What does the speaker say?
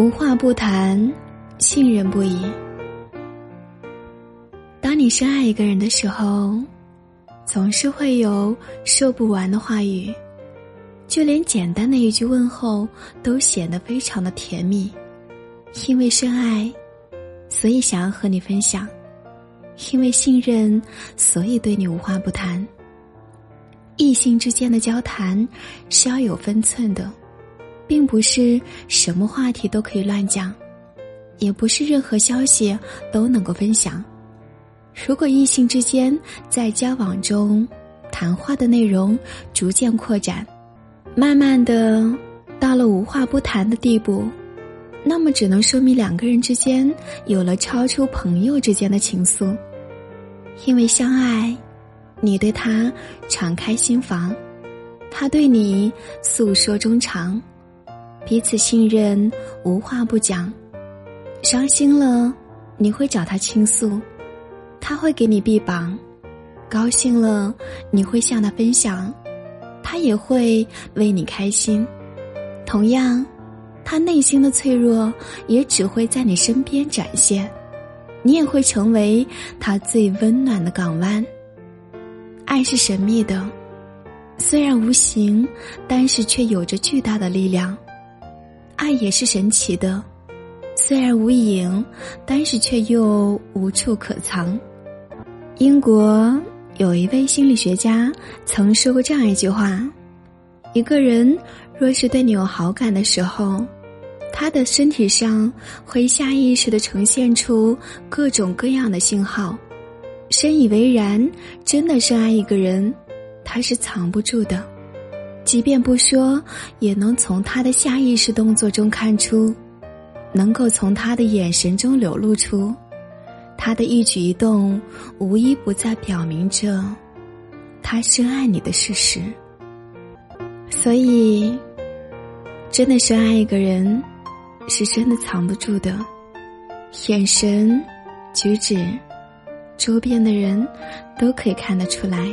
无话不谈，信任不已。当你深爱一个人的时候，总是会有说不完的话语，就连简单的一句问候都显得非常的甜蜜。因为深爱，所以想要和你分享；因为信任，所以对你无话不谈。异性之间的交谈是要有分寸的。并不是什么话题都可以乱讲，也不是任何消息都能够分享。如果异性之间在交往中，谈话的内容逐渐扩展，慢慢的到了无话不谈的地步，那么只能说明两个人之间有了超出朋友之间的情愫。因为相爱，你对他敞开心房，他对你诉说衷肠。彼此信任，无话不讲。伤心了，你会找他倾诉，他会给你臂膀；高兴了，你会向他分享，他也会为你开心。同样，他内心的脆弱也只会在你身边展现，你也会成为他最温暖的港湾。爱是神秘的，虽然无形，但是却有着巨大的力量。爱也是神奇的，虽然无影，但是却又无处可藏。英国有一位心理学家曾说过这样一句话：一个人若是对你有好感的时候，他的身体上会下意识的呈现出各种各样的信号。深以为然，真的深爱一个人，他是藏不住的。即便不说，也能从他的下意识动作中看出，能够从他的眼神中流露出，他的一举一动无一不在表明着他深爱你的事实。所以，真的深爱一个人，是真的藏不住的，眼神、举止，周边的人都可以看得出来。